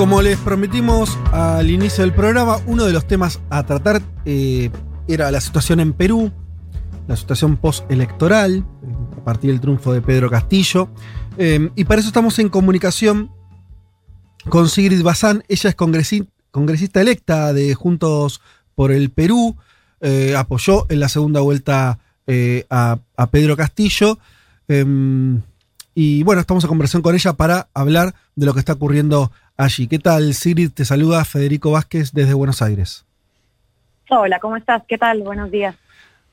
Como les prometimos al inicio del programa, uno de los temas a tratar eh, era la situación en Perú, la situación postelectoral, a partir del triunfo de Pedro Castillo. Eh, y para eso estamos en comunicación con Sigrid Bazán. Ella es congresista electa de Juntos por el Perú. Eh, apoyó en la segunda vuelta a, a, Pedro Castillo. y bueno, estamos en conversación con ella para hablar de lo que está ocurriendo allí. ¿Qué tal, Sigrid? Te saluda Federico Vázquez desde Buenos Aires. Hola, ¿cómo estás? ¿Qué tal? Buenos días.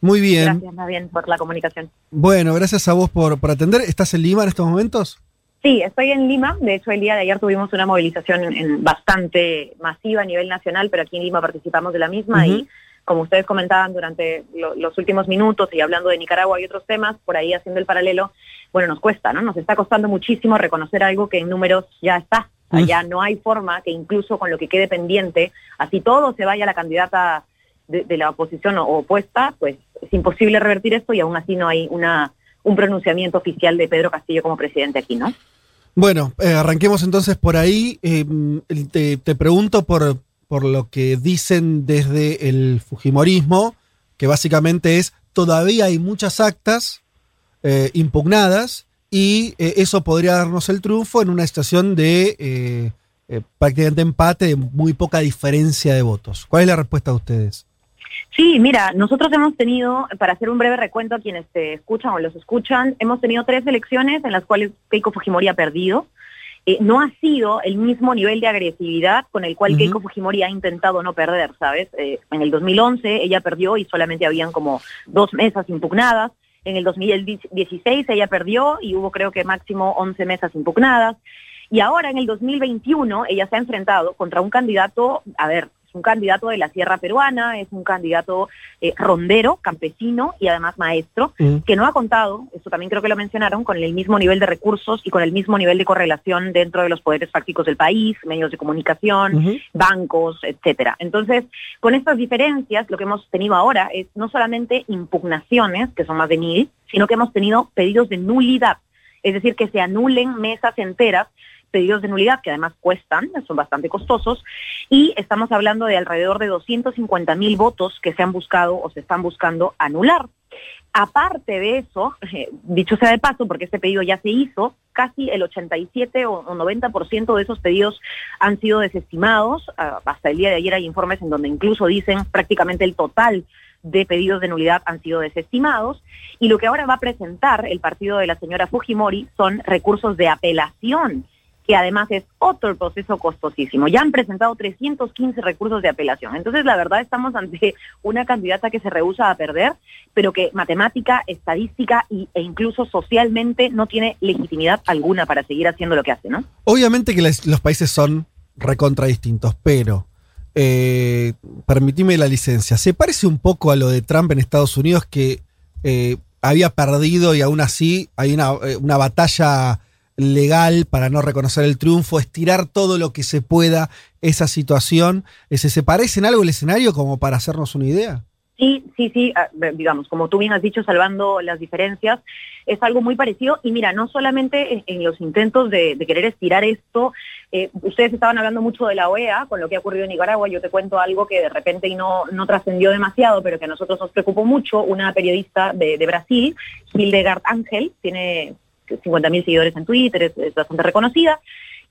Muy bien. Gracias, bien, por la comunicación. Bueno, gracias a vos por, por atender. ¿Estás en Lima en estos momentos? Sí, estoy en Lima. De hecho, el día de ayer tuvimos una movilización bastante masiva a nivel nacional, pero aquí en Lima participamos de la misma y como ustedes comentaban durante los últimos minutos y hablando de Nicaragua y otros temas, por ahí haciendo el paralelo, bueno, nos cuesta, ¿no? Nos está costando muchísimo reconocer algo que en números ya está, Allá no hay forma que incluso con lo que quede pendiente, así todo se vaya a la candidata de, la oposición o, opuesta, pues es imposible revertir esto y aún así no hay una, un pronunciamiento oficial de Pedro Castillo como presidente aquí, ¿no? Bueno, eh, arranquemos entonces por ahí. Eh, te, pregunto por, por lo que dicen desde el Fujimorismo, que básicamente es todavía hay muchas actas eh, impugnadas y eh, eso podría darnos el triunfo en una situación de eh, eh, prácticamente empate, de muy poca diferencia de votos. ¿Cuál es la respuesta de ustedes? Sí, mira, nosotros hemos tenido, para hacer un breve recuento a quienes te escuchan o los escuchan, hemos tenido tres elecciones en las cuales Keiko Fujimori ha perdido. no ha sido el mismo nivel de agresividad con el cual Keiko Fujimori ha intentado no perder, ¿sabes? en el 2011 ella perdió y solamente habían como dos mesas impugnadas. En el 2016 ella perdió y hubo creo que máximo 11 mesas impugnadas. Y ahora en el 2021 ella se ha enfrentado contra un candidato, a ver, un candidato de la sierra peruana, es un candidato eh, rondero, campesino y además maestro, mm. que no ha contado, esto también creo que lo mencionaron, con el mismo nivel de recursos y con el mismo nivel de correlación dentro de los poderes fácticos del país, medios de comunicación, bancos, etcétera. Entonces, con estas diferencias, lo que hemos tenido ahora es no solamente impugnaciones, que son más de mil, sino que hemos tenido pedidos de nulidad, es decir, que se anulen mesas enteras pedidos de nulidad, que además cuestan, son bastante costosos, y estamos hablando de alrededor de 250 mil votos que se han buscado o se están buscando anular. Aparte de eso, dicho sea de paso, porque este pedido ya se hizo, casi el 87 o 90% de esos pedidos han sido desestimados. Ah, hasta el día de ayer hay informes en donde incluso dicen prácticamente el total de pedidos de nulidad han sido desestimados. Y lo que ahora va a presentar el partido de la señora Fujimori son recursos de apelación que además es otro proceso costosísimo. Ya han presentado 315 recursos de apelación. Entonces, la verdad, estamos ante una candidata que se rehúsa a perder, pero que matemática, estadística e incluso socialmente no tiene legitimidad alguna para seguir haciendo lo que hace, ¿no? Obviamente que los países son recontra distintos, pero eh, permitime la licencia. Se parece un poco a lo de Trump en Estados Unidos que eh, había perdido y aún así hay una, eh, una batalla legal para no reconocer el triunfo, estirar todo lo que se pueda esa situación. ¿Se, parece en algo el escenario como para hacernos una idea? Sí, sí, sí, ah, digamos, como tú bien has dicho, salvando las diferencias, es algo muy parecido. Y mira, no solamente en, los intentos de, querer estirar esto, eh, ustedes estaban hablando mucho de la OEA, con lo que ha ocurrido en Nicaragua, yo te cuento algo que de repente no, no trascendió demasiado, pero que a nosotros nos preocupó mucho, una periodista de, de Brasil, Hildegard Ángel, tiene 50.000 seguidores en Twitter, es, bastante reconocida,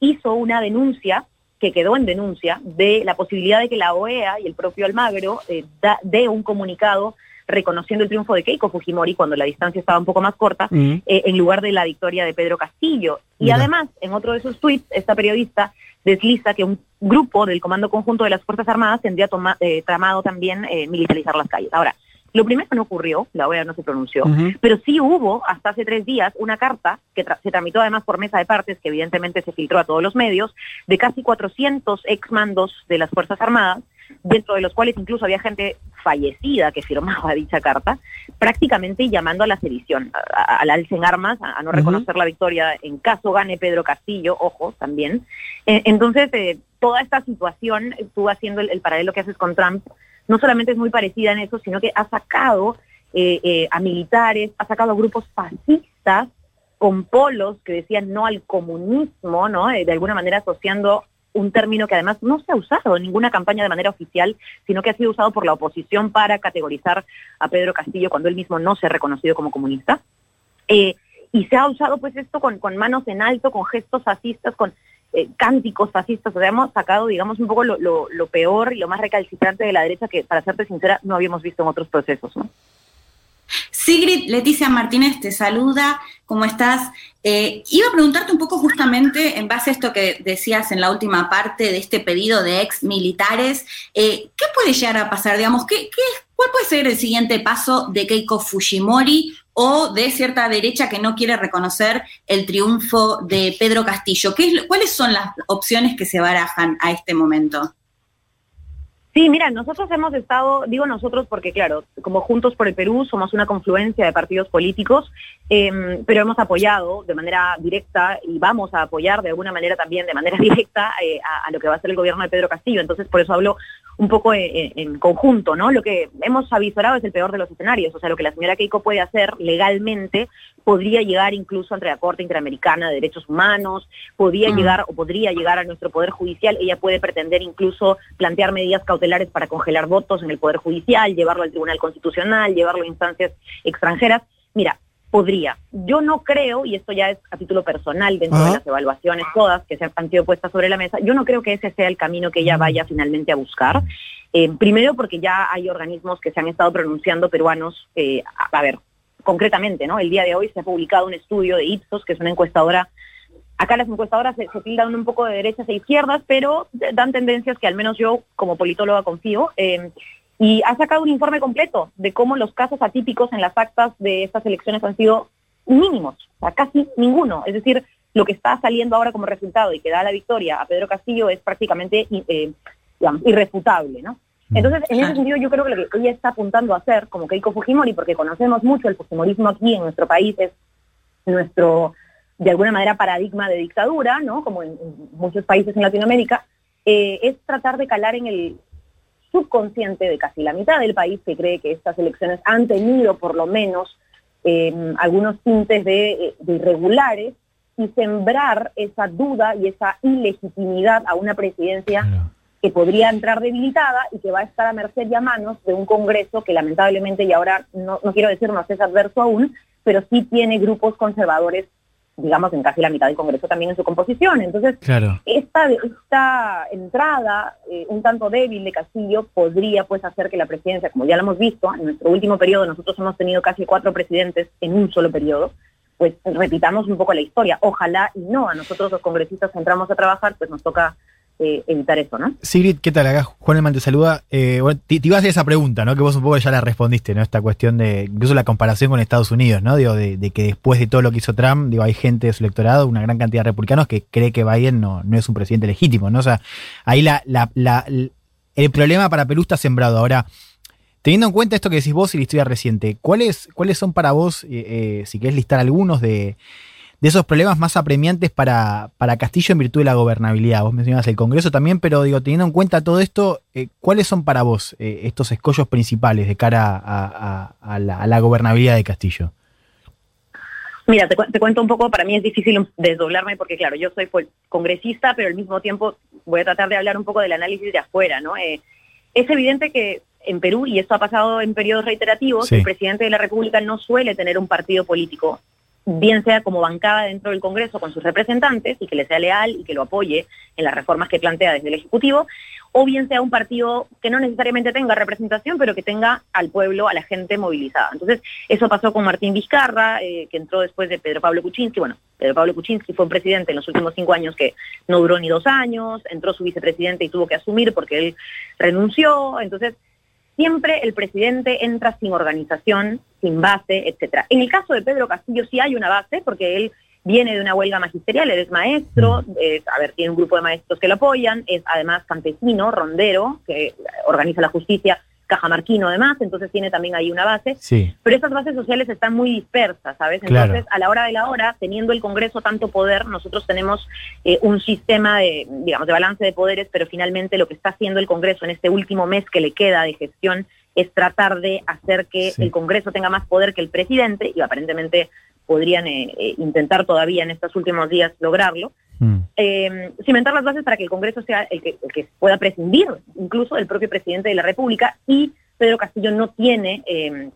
hizo una denuncia que quedó en denuncia de la posibilidad de que la OEA y el propio Almagro eh, dé un comunicado reconociendo el triunfo de Keiko Fujimori cuando la distancia estaba un poco más corta, eh, en lugar de la victoria de Pedro Castillo. Y además, en otro de sus tweets, esta periodista desliza que un grupo del Comando Conjunto de las Fuerzas Armadas tendría eh, tramado también militarizar las calles. Ahora, Lo primero no ocurrió, la OEA no se pronunció, pero sí hubo hasta hace tres días una carta que se tramitó además por mesa de partes, que evidentemente se filtró a todos los medios, de casi 400 exmandos de las Fuerzas Armadas, dentro de los cuales incluso había gente fallecida que firmaba dicha carta, prácticamente llamando a la sedición, al alce en armas, a, no reconocer la victoria en caso gane Pedro Castillo, ojo, también. Eh, entonces, eh, toda esta situación, tú haciendo el paralelo que haces con Trump, no solamente es muy parecida en eso, sino que ha sacado eh, eh, a militares, ha sacado a grupos fascistas con polos que decían no al comunismo, ¿no? Eh, de alguna manera asociando un término que además no se ha usado en ninguna campaña de manera oficial, sino que ha sido usado por la oposición para categorizar a Pedro Castillo cuando él mismo no se ha reconocido como comunista. y se ha usado pues esto con, con manos en alto, con gestos fascistas, con eh, cánticos fascistas, o sea, hemos sacado, digamos, un poco lo, lo, peor y lo más recalcitrante de la derecha que, para serte sincera, no habíamos visto en otros procesos. Sigrid Leticia Martínez te saluda, ¿cómo estás? Eh, iba a preguntarte un poco justamente en base a esto que decías en la última parte de este pedido de ex militares, eh, ¿qué puede llegar a pasar? Digamos, ¿qué, qué, ¿cuál puede ser el siguiente paso de Keiko Fujimori o de cierta derecha que no quiere reconocer el triunfo de Pedro Castillo. ¿Qué ¿Cuáles son las opciones que se barajan a este momento? Sí, mira, nosotros hemos estado, digo nosotros porque claro, como Juntos por el Perú somos una confluencia de partidos políticos, em, pero hemos apoyado de manera directa y vamos a apoyar de alguna manera también de manera directa eh, a, lo que va a ser el gobierno de Pedro Castillo. Entonces, por eso hablo un poco en, conjunto, ¿no? Lo que hemos avisorado es el peor de los escenarios, o sea, lo que la señora Keiko puede hacer legalmente podría llegar incluso ante la Corte Interamericana de Derechos Humanos, podría mm. llegar o podría llegar a nuestro Poder Judicial, ella puede pretender incluso plantear medidas cautelares para congelar votos en el Poder Judicial, llevarlo al Tribunal Constitucional, llevarlo a instancias extranjeras. Mira, podría. Yo no creo, y esto ya es a título personal dentro de las evaluaciones todas que se han sido puestas sobre la mesa, yo no creo que ese sea el camino que ella mm. vaya finalmente a buscar. Eh, primero porque ya hay organismos que se han estado pronunciando peruanos, eh, a, ver, concretamente, ¿no? El día de hoy se ha publicado un estudio de Ipsos, que es una encuestadora Acá las encuestadoras se, tildan un poco de derechas e izquierdas, pero dan tendencias que al menos yo como politóloga confío. Eh, y ha sacado un informe completo de cómo los casos atípicos en las actas de estas elecciones han sido mínimos, o sea, casi ninguno. Es decir, lo que está saliendo ahora como resultado y que da la victoria a Pedro Castillo es prácticamente eh, irrefutable, ¿no? Mm. Entonces, en ese sentido, yo creo que lo que ella está apuntando a hacer, como Keiko Fujimori, porque conocemos mucho el fujimorismo aquí en nuestro país, es nuestro, de alguna manera, paradigma de dictadura, ¿no? Como en, muchos países en Latinoamérica, eh, es tratar de calar en el, subconsciente de casi la mitad del país que cree que estas elecciones han tenido por lo menos em, algunos tintes de, irregulares y sembrar esa duda y esa ilegitimidad a una presidencia que podría entrar debilitada y que va a estar a merced y a manos de un Congreso que lamentablemente, y ahora no, no quiero decir no es adverso aún, pero sí tiene grupos conservadores digamos, en casi la mitad del Congreso también en su composición. Entonces, esta, esta entrada eh, un tanto débil de Castillo podría pues hacer que la presidencia, como ya lo hemos visto, en nuestro último periodo nosotros hemos tenido casi cuatro presidentes en un solo periodo, pues repitamos un poco la historia. Ojalá y no, a nosotros los congresistas entramos a trabajar, pues nos toca eh, evitar eso, ¿no? Sigrid, ¿qué tal? Juan Elman te saluda. Eh, te, iba a hacer esa pregunta, ¿no? Que vos un poco ya la respondiste, ¿no? Esta cuestión de, incluso la comparación con Estados Unidos, ¿no? Digo, de, que después de todo lo que hizo Trump, digo, hay gente de su electorado, una gran cantidad de republicanos que cree que Biden no, no es un presidente legítimo, ¿no? O sea, ahí la, la, el problema para Perú está sembrado. Ahora, teniendo en cuenta esto que decís vos y la historia reciente, ¿cuáles, cuáles son para vos, eh, eh si querés listar algunos de de esos problemas más apremiantes para, para, Castillo en virtud de la gobernabilidad. Vos mencionabas el Congreso también, pero digo, teniendo en cuenta todo esto, eh, ¿cuáles son para vos eh, estos escollos principales de cara a, la, gobernabilidad de Castillo? Mira, te, cuento un poco, para mí es difícil desdoblarme porque, claro, yo soy congresista, pero al mismo tiempo voy a tratar de hablar un poco del análisis de afuera, ¿no? Eh, es evidente que en Perú, y esto ha pasado en periodos reiterativos, el presidente de la República no suele tener un partido político bien sea como bancada dentro del Congreso con sus representantes y que le sea leal y que lo apoye en las reformas que plantea desde el Ejecutivo, o bien sea un partido que no necesariamente tenga representación, pero que tenga al pueblo, a la gente movilizada. Entonces, eso pasó con Martín Vizcarra, eh, que entró después de Pedro Pablo Kuczynski. Bueno, Pedro Pablo Kuczynski fue un presidente en los últimos cinco años que no duró ni dos años, entró su vicepresidente y tuvo que asumir porque él renunció. Entonces, siempre el presidente entra sin organización, sin base, etcétera. En el caso de Pedro Castillo sí hay una base, porque él viene de una huelga magisterial, él es maestro, es, a ver, tiene un grupo de maestros que lo apoyan, es además campesino, rondero, que organiza la justicia cajamarquino además, entonces tiene también ahí una base. Sí. Pero esas bases sociales están muy dispersas, ¿sabes? Claro. Entonces, a la hora de la hora, teniendo el Congreso tanto poder, nosotros tenemos eh, un sistema de, digamos, de balance de poderes, pero finalmente lo que está haciendo el Congreso en este último mes que le queda de gestión es tratar de hacer que Sí. el Congreso tenga más poder que el presidente, y aparentemente podrían eh, eh, intentar todavía en estos últimos días lograrlo Mm. eh, cimentar las bases para que el Congreso sea el que, el que pueda prescindir incluso del propio presidente de la República y Pedro Castillo no tiene eh,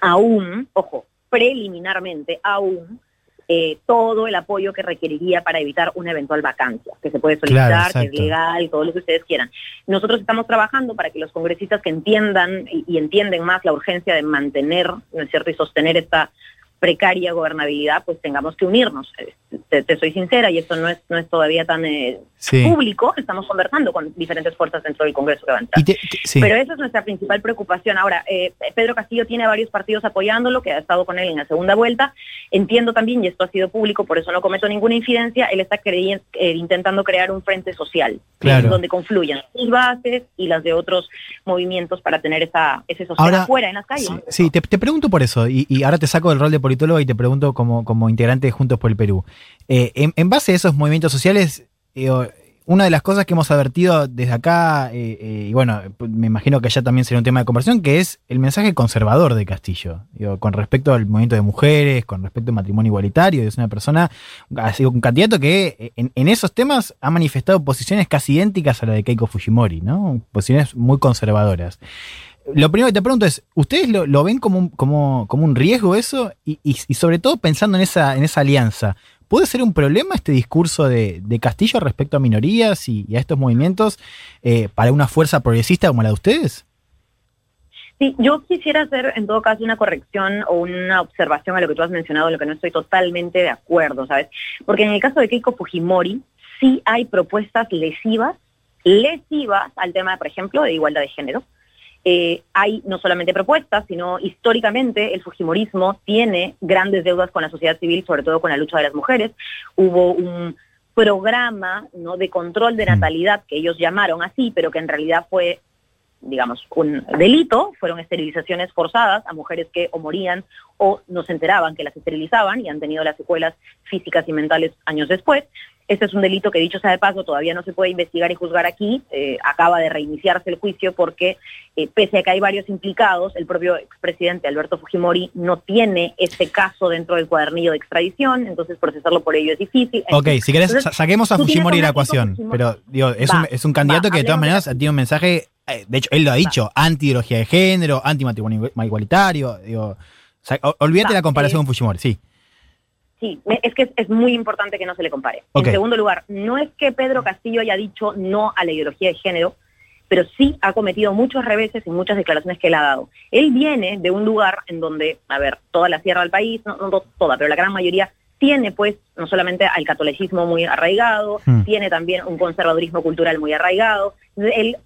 aún, ojo, preliminarmente aún eh, todo el apoyo que requeriría para evitar una eventual vacancia, que se puede solicitar, Claro, que es legal, todo lo que ustedes quieran. Nosotros estamos trabajando para que los congresistas que entiendan y, y entienden más la urgencia de mantener, ¿no es cierto?, y sostener esta precaria gobernabilidad, pues tengamos que unirnos. Eh, Te, te soy sincera, y esto no es, no es todavía tan eh, Sí. público, estamos conversando con diferentes fuerzas dentro del Congreso que van a entrar. Y te- te- sí. Pero esa es nuestra principal preocupación. Ahora, eh, Pedro Castillo tiene varios partidos apoyándolo, que ha estado con él en la segunda vuelta. Entiendo también, y esto ha sido público, por eso no cometo ninguna infidencia, él está creyen- eh, intentando crear un frente social, Claro. donde confluyan sus bases y las de otros movimientos para tener esa, ese sostén Ahora, afuera en las calles. Sí, sí, te, te pregunto por eso, y, y ahora te saco del rol de politólogo y te pregunto como, como integrante de Juntos por el Perú. Eh, en, base a esos movimientos sociales, eh, una de las cosas que hemos advertido desde acá, eh, y bueno, me imagino que allá también será un tema de conversación, que es el mensaje conservador de Castillo, con respecto al movimiento de mujeres, con respecto al matrimonio igualitario, es una persona, ha sido un candidato que en, esos temas ha manifestado posiciones casi idénticas a la de Keiko Fujimori, ¿no? Posiciones muy conservadoras. Lo primero que te pregunto es, ¿ustedes lo, ven como un, como, como un riesgo eso? Y, y- y sobre todo pensando en esa, en esa alianza, ¿puede ser un problema este discurso de, de Castillo respecto a minorías y, a estos movimientos eh, para una fuerza progresista como la de ustedes? Sí, yo quisiera hacer en todo caso una corrección o una observación a lo que tú has mencionado, en lo que no estoy totalmente de acuerdo, ¿sabes? Porque en el caso de Keiko Fujimori sí hay propuestas lesivas, lesivas al tema, por ejemplo, de igualdad de género. Eh, hay no solamente propuestas, sino históricamente el Fujimorismo tiene grandes deudas con la sociedad civil, sobre todo con la lucha de las mujeres. Hubo un programa ¿no? de control de Mm. natalidad que ellos llamaron así, pero que en realidad fue digamos, un delito, fueron esterilizaciones forzadas a mujeres que o morían o no se enteraban que las esterilizaban y han tenido las secuelas físicas y mentales años después. Este es un delito que, dicho sea de paso, todavía no se puede investigar y juzgar aquí. Eh, acaba de reiniciarse el juicio porque, eh, pese a que hay varios implicados, el propio expresidente Alberto Fujimori no tiene este caso dentro del cuadernillo de extradición, entonces procesarlo por ello es difícil. Ok, si querés, Entonces, saquemos a Fujimori de la ecuación, Fujimori- pero digo, es, Va, un, es un candidato va, que de todas de maneras tiene un mensaje, eh, de hecho, él lo ha dicho, anti-ideología de género, anti-matrimonio igualitario, digo, o sea, olvídate la comparación eh, con Fujimori, sí. Sí, es que es, muy importante que no se le compare. En segundo lugar, no es que Pedro Castillo haya dicho no a la ideología de género, pero sí ha cometido muchos reveses y muchas declaraciones que él ha dado. Él viene de un lugar en donde, a ver, toda la sierra del país, no, no to- toda, pero la gran mayoría tiene pues no solamente al catolicismo muy arraigado, Hmm. tiene también un conservadurismo cultural muy arraigado. Él,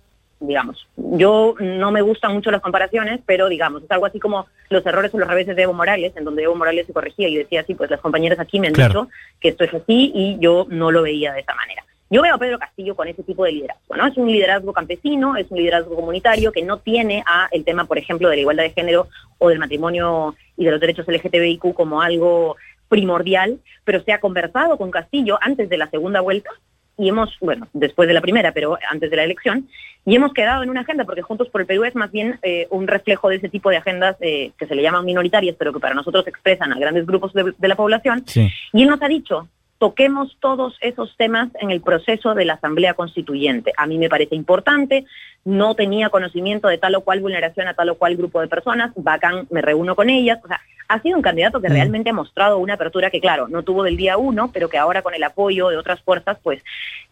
digamos, yo no me gustan mucho las comparaciones, pero digamos, es algo así como los errores o los reveses de Evo Morales, en donde Evo Morales se corregía y decía así, pues las compañeras aquí me han Claro. dicho que esto es así y yo no lo veía de esa manera. Yo veo a Pedro Castillo con ese tipo de liderazgo, ¿no? Es un liderazgo campesino, es un liderazgo comunitario que no tiene a el tema, por ejemplo, de la igualdad de género o del matrimonio y de los derechos LGTBIQ como algo primordial, pero se ha conversado con Castillo antes de la segunda vuelta y hemos, bueno, después de la primera, pero antes de la elección, y hemos quedado en una agenda, porque Juntos por el Perú es más bien eh, un reflejo de ese tipo de agendas eh, que se le llaman minoritarias, pero que para nosotros expresan a grandes grupos de- de la población, Sí. y él nos ha dicho, toquemos todos esos temas en el proceso de la Asamblea Constituyente. A mí me parece importante, no tenía conocimiento de tal o cual vulneración a tal o cual grupo de personas, bacán, me reúno con ellas. O sea, ha sido un candidato que Mm. realmente ha mostrado una apertura que, claro, no tuvo del día uno, pero que ahora con el apoyo de otras fuerzas, pues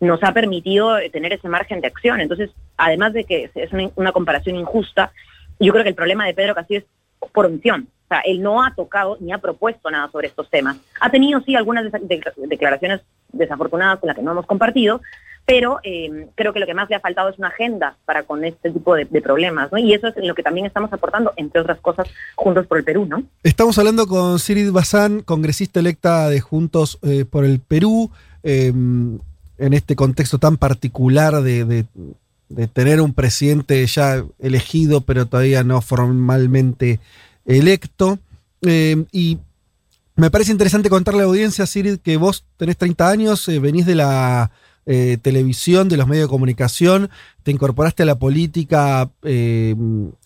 nos ha permitido eh, tener ese margen de acción. Entonces, además de que es- es una, una comparación injusta, yo creo que el problema de Pedro Castillo es por omisión. O sea, él no ha tocado ni ha propuesto nada sobre estos temas. Ha tenido, sí, algunas declaraciones desafortunadas con las que no hemos compartido, pero eh, creo que lo que más le ha faltado es una agenda para con este tipo de, problemas, ¿no? Y eso es lo que también estamos aportando, entre otras cosas, Juntos por el Perú, ¿no? Estamos hablando con Sirid Bazán, congresista electa de Juntos eh, por el Perú, em, en este contexto tan particular de, tener un presidente ya elegido, pero todavía no formalmente electo. Em, y me parece interesante contarle a la audiencia, Sirid, que vos tenés 30 años, eh, venís de la eh, televisión, de los medios de comunicación, te incorporaste a la política eh,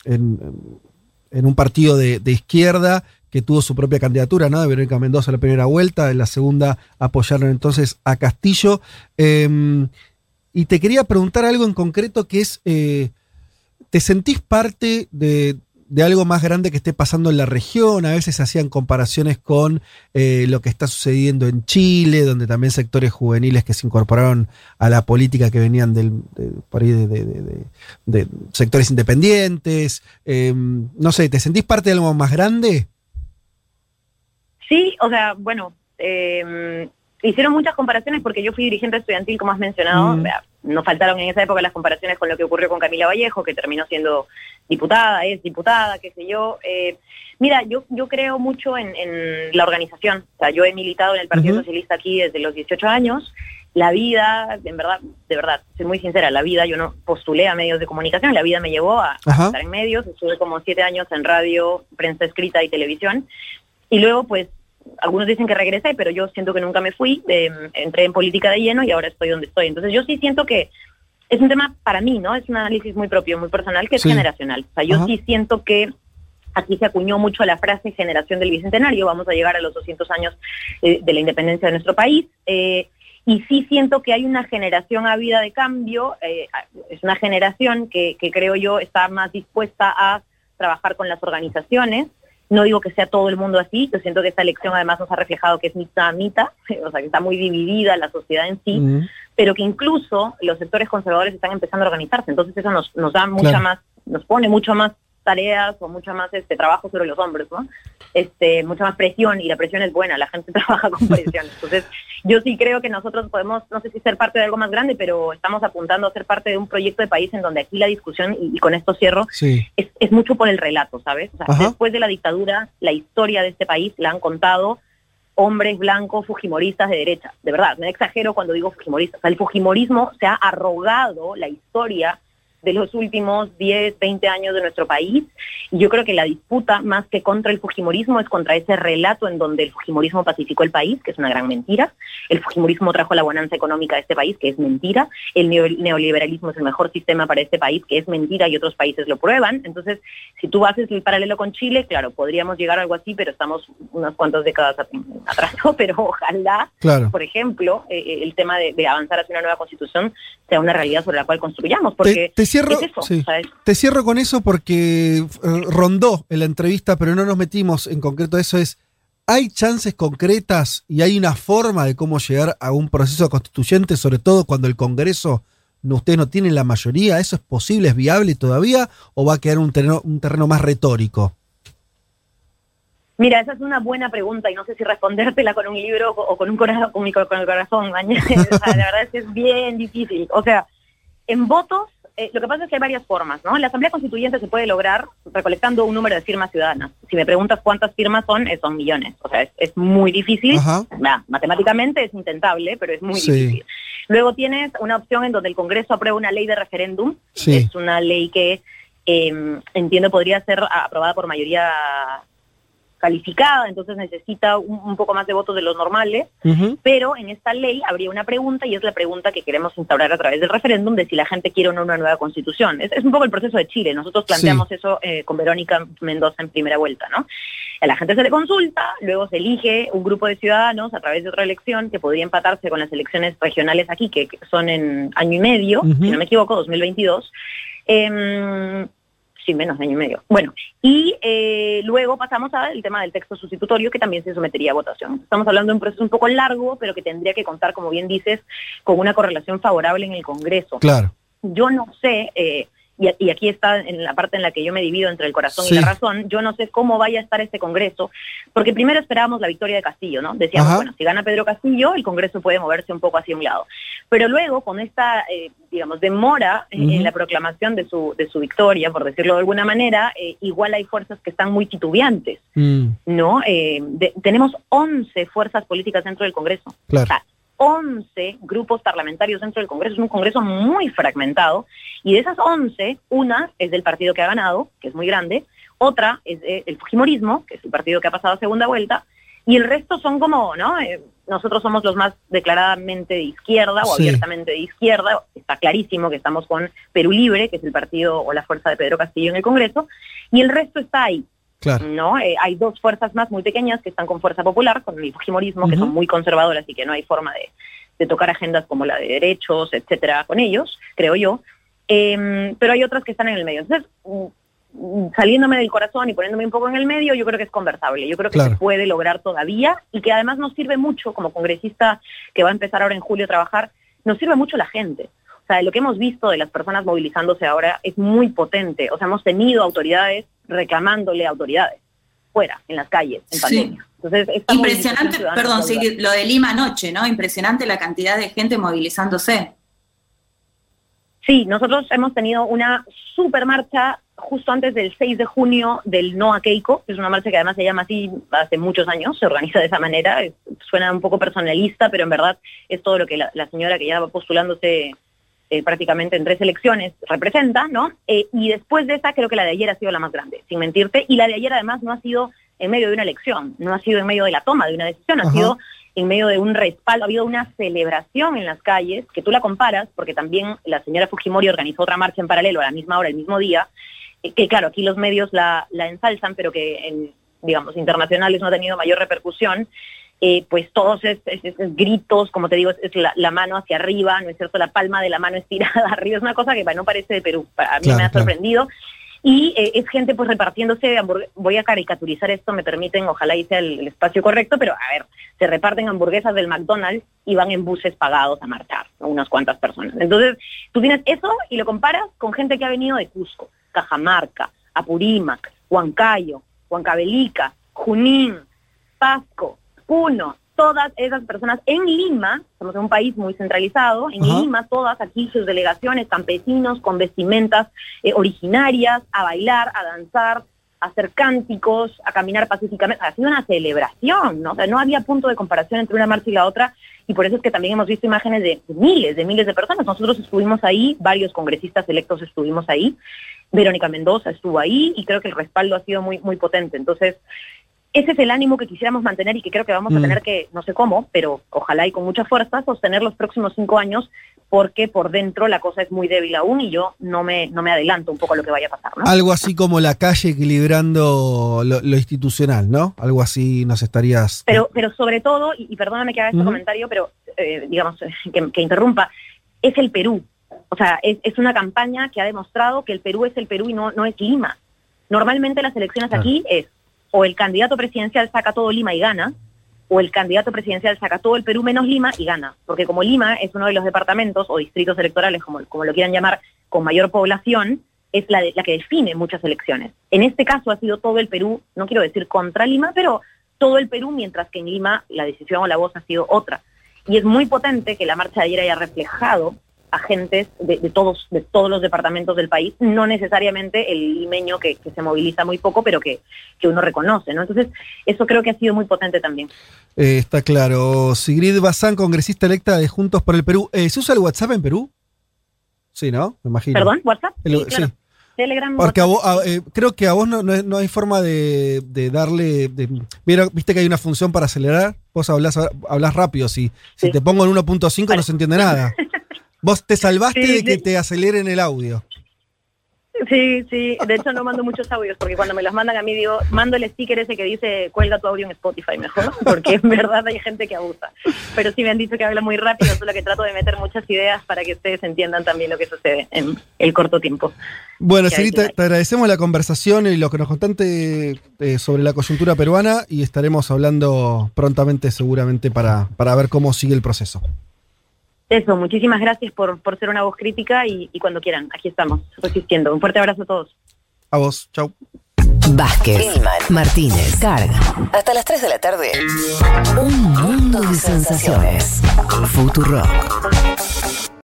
en, un partido de, izquierda que tuvo su propia candidatura, ¿no? De Verónica Mendoza en la primera vuelta, en la segunda apoyaron entonces a Castillo. Em, y te quería preguntar algo en concreto que es, eh, ¿te sentís parte de, de algo más grande que esté pasando en la región. A veces hacían comparaciones con eh, lo que está sucediendo en Chile, donde también sectores juveniles que se incorporaron a la política que venían del, de, por ahí de, sectores independientes. Em, no sé, ¿te sentís parte de algo más grande? Sí, o sea, bueno, eh, hicieron muchas comparaciones porque yo fui dirigente estudiantil, como has mencionado. Mm. No faltaron en esa época las comparaciones con lo que ocurrió con Camila Vallejo, que terminó siendo diputada, es diputada, qué sé yo. Eh, mira, yo, yo creo mucho en, la organización. O sea, yo he militado en el Partido Socialista aquí desde los 18 años. La vida, en verdad, de verdad, soy muy sincera, la vida, yo no postulé a medios de comunicación, la vida me llevó a, a estar en medios, estuve como siete años en radio, prensa escrita y televisión. Y luego, pues, algunos dicen que regresé, pero yo siento que nunca me fui, entré en política de lleno y ahora estoy donde estoy. Entonces yo sí siento que es un tema para mí, ¿no? Es un análisis muy propio, muy personal, que es generacional. O sea, yo sí siento que aquí se acuñó mucho la frase generación del Bicentenario, vamos a llegar a los 200 años eh, de la independencia de nuestro país. Eh, y sí siento que hay una generación ávida de cambio, eh, es una generación que, que creo yo está más dispuesta a trabajar con las organizaciones, no digo que sea todo el mundo así, yo siento que esta elección además nos ha reflejado que es mitad a mitad, o sea, que está muy dividida la sociedad en sí, pero que incluso los sectores conservadores están empezando a organizarse. Entonces eso nos, nos da mucha más, nos pone mucho más tareas o mucho más este trabajo sobre los hombres, ¿no? Este, mucha más presión y la presión es buena, la gente trabaja con presión. Entonces, yo sí creo que nosotros podemos, no sé si ser parte de algo más grande, pero estamos apuntando a ser parte de un proyecto de país en donde aquí la discusión, y, con esto cierro, es, es, mucho por el relato, ¿sabes? después de la dictadura, la historia de este país la han contado hombres blancos fujimoristas de derecha. De verdad, no exagero cuando digo fujimoristas. el fujimorismo se ha arrogado la historia de los últimos 10, 20 años de nuestro país. Y yo creo que la disputa, más que contra el Fujimorismo, es contra ese relato en donde el Fujimorismo pacificó el país, que es una gran mentira. El Fujimorismo trajo la bonanza económica de este país, que es mentira. El neoliberalismo es el mejor sistema para este país, que es mentira y otros países lo prueban. Entonces, si tú haces el paralelo con Chile, claro, podríamos llegar a algo así, pero estamos unas cuantas décadas atrás, Pero ojalá, por ejemplo, eh, eh, el tema de, avanzar hacia una nueva constitución sea una realidad sobre la cual construyamos, porque cierro, te cierro con eso porque eh, rondó en la entrevista, pero no nos metimos en concreto eso. Es, ¿hay chances concretas y hay una forma de cómo llegar a un proceso constituyente, sobre todo cuando el Congreso no, ustedes no tienen la mayoría? ¿Eso es posible, es viable todavía o va a quedar un terreno, un terreno más retórico? Mira, esa es una buena pregunta y no sé si respondértela con un libro o con un corazón, con, el corazón. la verdad es que es bien difícil. O sea, en votos eh, lo que pasa es que hay varias formas, ¿no? La Asamblea Constituyente se puede lograr recolectando un número de firmas ciudadanas. Si me preguntas cuántas firmas son, eh, son millones. O sea, es, muy difícil. matemáticamente es intentable, pero es muy difícil. Luego tienes una opción en donde el Congreso aprueba una ley de referéndum. Es una ley que em, entiendo podría ser aprobada por mayoría calificada, entonces necesita un, poco más de votos de los normales, pero en esta ley habría una pregunta y es la pregunta que queremos instaurar a través del referéndum de si la gente quiere o no una nueva constitución. Es, un poco el proceso de Chile, nosotros planteamos eso eh, con Verónica Mendoza en primera vuelta, ¿no? A la gente se le consulta, luego se elige un grupo de ciudadanos a través de otra elección que podría empatarse con las elecciones regionales aquí, que, son en año y medio, si no me equivoco, 2022. Eh, em, sí, menos año y medio. Bueno, y eh, luego pasamos al tema del texto sustitutorio que también se sometería a votación. Estamos hablando de un proceso un poco largo, pero que tendría que contar, como bien dices, con una correlación favorable en el Congreso. Claro. Yo no sé, eh, y, aquí está en la parte en la que yo me divido entre el corazón Sí. y la razón, yo no sé cómo vaya a estar este Congreso, porque primero esperábamos la victoria de Castillo, ¿no? Decíamos, Ajá. bueno, si gana Pedro Castillo, el Congreso puede moverse un poco hacia un lado. Pero luego, con esta, eh, digamos, demora en, Ujú. en la proclamación de su, de su victoria, por decirlo de alguna manera, eh, igual hay fuerzas que están muy titubeantes, Mm, ¿no? Eh, de- tenemos 11 fuerzas políticas dentro del Congreso. claro. O sea, 11 grupos parlamentarios dentro del Congreso, es un Congreso muy fragmentado, y de esas 11, una es del partido que ha ganado, que es muy grande, otra es de- el Fujimorismo, que es el partido que ha pasado a segunda vuelta, y el resto son como, ¿no? Eh, nosotros somos los más declaradamente de izquierda o Sí. abiertamente de izquierda, está clarísimo que estamos con Perú Libre, que es el partido o la fuerza de Pedro Castillo en el Congreso, y el resto está ahí. Claro. ¿no? Eh, hay dos fuerzas más muy pequeñas que están con Fuerza Popular, con el Fujimorismo, que son muy conservadoras y que no hay forma de, de tocar agendas como la de derechos, etcétera, con ellos, creo yo. Em, pero hay otras que están en el medio. Entonces, mm, mm, saliéndome del corazón y poniéndome un poco en el medio, yo creo que es conversable. Yo creo que Claro. se puede lograr todavía y que además nos sirve mucho como congresista que va a empezar ahora en julio a trabajar, nos sirve mucho la gente. O sea, lo que hemos visto de las personas movilizándose ahora es muy potente. O sea, hemos tenido autoridades reclamándole a autoridades fuera, en las calles, en Sí. pandemia. Entonces, Impresionante, perdón, sí, lo de Lima anoche, ¿no? Impresionante la cantidad de gente movilizándose. Sí, nosotros hemos tenido una super marcha justo antes del 6 de junio del No a Keiko, que es una marcha que además se llama así hace muchos años, se organiza de esa manera, es- suena un poco personalista, pero en verdad es todo lo que la, la señora que ya va postulándose eh, prácticamente en tres elecciones representa, ¿no? Eh, y después de esa creo que la de ayer ha sido la más grande, sin mentirte, y la de ayer además no ha sido en medio de una elección, no ha sido en medio de la toma de una decisión, ha sido en medio de un respaldo, ha habido una celebración en las calles, que tú la comparas, porque también la señora Fujimori organizó otra marcha en paralelo a la misma hora, el mismo día, eh, que claro, aquí los medios la, la ensalzan, pero que en, digamos, internacionales no ha tenido mayor repercusión, eh, pues todos es, es- es- es gritos, como te digo, es, la, la mano hacia arriba, ¿no es cierto? La palma de la mano estirada arriba, es una cosa que no parece de Perú, a mí Claro, me ha claro. sorprendido. Y eh, es gente pues repartiéndose hamburguesas, voy a caricaturizar esto, me permiten, ojalá hice el, el espacio correcto, pero a ver, se reparten hamburguesas del McDonald's y van en buses pagados a marchar, ¿no? unas cuantas personas. Entonces, tú tienes eso y lo comparas con gente que ha venido de Cusco, Cajamarca, Apurímac, Huancayo, Huancavelica, Junín, Pasco, Puno, todas esas personas en Lima, somos un país muy centralizado, en Ajá. Lima todas aquí sus delegaciones, campesinos con vestimentas eh, originarias, a bailar, a danzar, a hacer cánticos, a caminar pacíficamente, ha sido una celebración, ¿no? O sea, no había punto de comparación entre una marcha y la otra, y por eso es que también hemos visto imágenes de miles, de miles de personas. Nosotros estuvimos ahí, varios congresistas electos estuvimos ahí, Verónica Mendoza estuvo ahí, y creo que el respaldo ha sido muy, muy potente. Entonces, ese es el ánimo que quisiéramos mantener y que creo que vamos Mm. a tener que, no sé cómo, pero ojalá y con mucha fuerza, sostener los próximos cinco años, porque por dentro la cosa es muy débil aún y yo no me, no me adelanto un poco a lo que vaya a pasar, ¿no? Algo así como la calle equilibrando lo, lo institucional, ¿no? Algo así nos estarías. Pero, pero sobre todo, y, y perdóname que haga este comentario, pero eh, digamos, que, que interrumpa, es el Perú. O sea, es, es una campaña que ha demostrado que el Perú es el Perú y no, no es Lima. Normalmente las elecciones aquí es o el candidato presidencial saca todo Lima y gana, o el candidato presidencial saca todo el Perú menos Lima y gana. Porque como Lima es uno de los departamentos o distritos electorales, como, lo quieran llamar, con mayor población, es la, de- la que define muchas elecciones. En este caso ha sido todo el Perú, no quiero decir contra Lima, pero todo el Perú, mientras que en Lima la decisión o la voz ha sido otra. Y es muy potente que la marcha de ayer haya reflejado agentes de, de todos, de todos los departamentos del país, no necesariamente el limeño que, que se moviliza muy poco, pero que, que uno reconoce, ¿no? Entonces, eso creo que ha sido muy potente también. Eh, está claro. Sigrid Bazán, congresista electa de Juntos por el Perú. Eh, ¿Se usa el WhatsApp en Perú? Sí, ¿no? Me imagino. ¿Perdón? ¿WhatsApp? El- Sí, claro. sí. Telegram. Porque a vos- a- eh, creo que a vos no, no, no hay forma de, de darle. de- mira, viste que hay una función para acelerar. Vos hablás, hablás rápido. Si, si te pongo en 1.5 no se entiende nada. Vos te salvaste Sí, de que te aceleren el audio. Sí, sí, de hecho no mando muchos audios porque cuando me los mandan a mí digo, mando el sticker ese que dice cuelga tu audio en Spotify mejor, porque en verdad hay gente que abusa. Pero sí me han dicho que habla muy rápido, solo que trato de meter muchas ideas para que ustedes entiendan también lo que sucede en el corto tiempo. Bueno, te, te agradecemos la conversación y lo que nos contaste eh, sobre la coyuntura peruana y estaremos hablando prontamente, seguramente, para, para ver cómo sigue el proceso. Eso, muchísimas gracias por, por ser una voz crítica y, y cuando quieran, aquí estamos, resistiendo. Un fuerte abrazo a todos. A vos, chau. Vázquez, Martínez, Carga. Hasta las 3 de la tarde. Un mundo de sensaciones. Futurock.